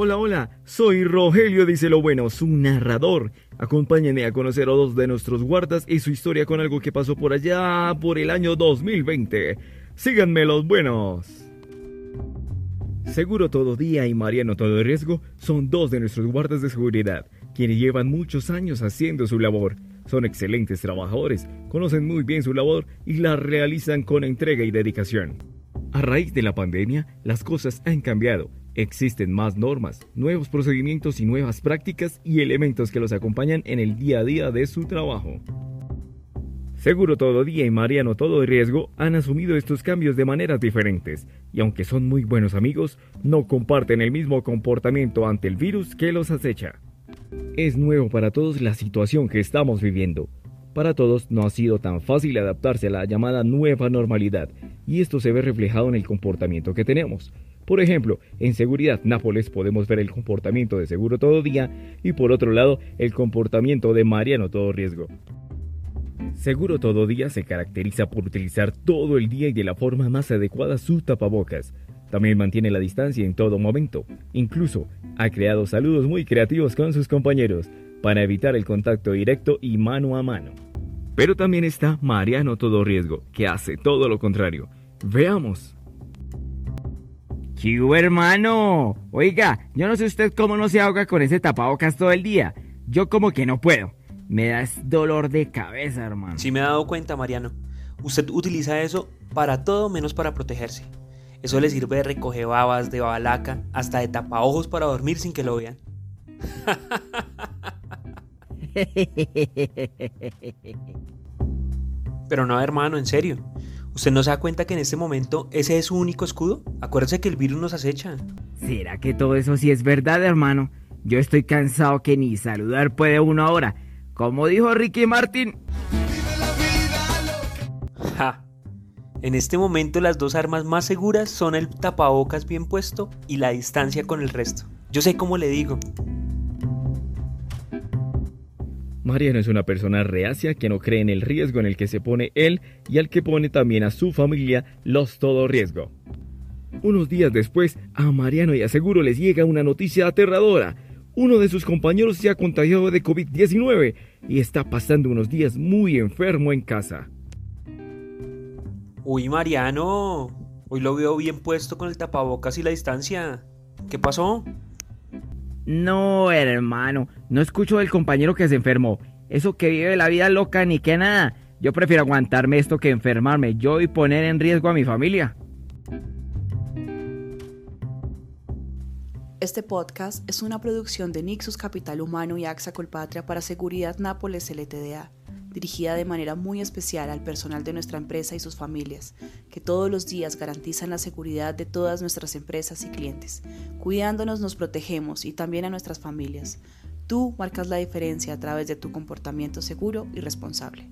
Hola, hola, soy Rogelio Dice lo Bueno, su narrador. Acompáñenme a conocer a dos de nuestros guardas y su historia con algo que pasó por allá por el año 2020. Síganme los buenos. Seguro Todo Día y Mariano Todo Riesgo son dos de nuestros guardas de seguridad, quienes llevan muchos años haciendo su labor. Son excelentes trabajadores, conocen muy bien su labor y la realizan con entrega y dedicación. A raíz de la pandemia, las cosas han cambiado Existen más normas, nuevos procedimientos y nuevas prácticas y elementos que los acompañan en el día a día de su trabajo. Seguro Todo Día y Mariano Todo Riesgo han asumido estos cambios de maneras diferentes, y aunque son muy buenos amigos, no comparten el mismo comportamiento ante el virus que los acecha. Es nuevo para todos la situación que estamos viviendo. Para todos no ha sido tan fácil adaptarse a la llamada nueva normalidad, y esto se ve reflejado en el comportamiento que tenemos. Por ejemplo, en Seguridad Nápoles podemos ver el comportamiento de Seguro Todo Día y por otro lado el comportamiento de Mariano Todo Riesgo. Seguro Todo Día se caracteriza por utilizar todo el día y de la forma más adecuada sus tapabocas. También mantiene la distancia en todo momento. Incluso ha creado saludos muy creativos con sus compañeros para evitar el contacto directo y mano a mano. Pero también está Mariano Todo Riesgo, que hace todo lo contrario. Veamos. ¡Chivo, hermano! Oiga, yo no sé usted cómo no se ahoga con ese tapabocas todo el día. Yo como que no puedo. Me da dolor de cabeza, hermano. Sí me he dado cuenta, Mariano. Usted utiliza eso para todo menos para protegerse. Eso le sirve de recoger babas, de babalaca, hasta de tapaojos para dormir sin que lo vean. Pero no, hermano, en serio. ¿Usted no se da cuenta que en este momento ese es su único escudo? Acuérdese que el virus nos acecha. ¿Será que todo eso sí es verdad, hermano? Yo estoy cansado que ni saludar puede uno ahora. Como dijo Ricky Martin. Ja. En este momento las dos armas más seguras son el tapabocas bien puesto y la distancia con el resto. Yo sé cómo le digo. Mariano es una persona reacia que no cree en el riesgo en el que se pone él y al que pone también a su familia los todo riesgo. Unos días después, a Mariano y a Seguro les llega una noticia aterradora. Uno de sus compañeros se ha contagiado de COVID-19 y está pasando unos días muy enfermo en casa. Uy, Mariano, hoy lo veo bien puesto con el tapabocas y la distancia. ¿Qué pasó? No, hermano, no escucho del compañero que se enfermó. Eso que vive la vida loca ni que nada. Yo prefiero aguantarme esto que enfermarme yo y poner en riesgo a mi familia. Este podcast es una producción de Nixus Capital Humano y AXA Colpatria para Seguridad Nápoles LTDA dirigida de manera muy especial al personal de nuestra empresa y sus familias, que todos los días garantizan la seguridad de todas nuestras empresas y clientes. Cuidándonos nos protegemos y también a nuestras familias. Tú marcas la diferencia a través de tu comportamiento seguro y responsable.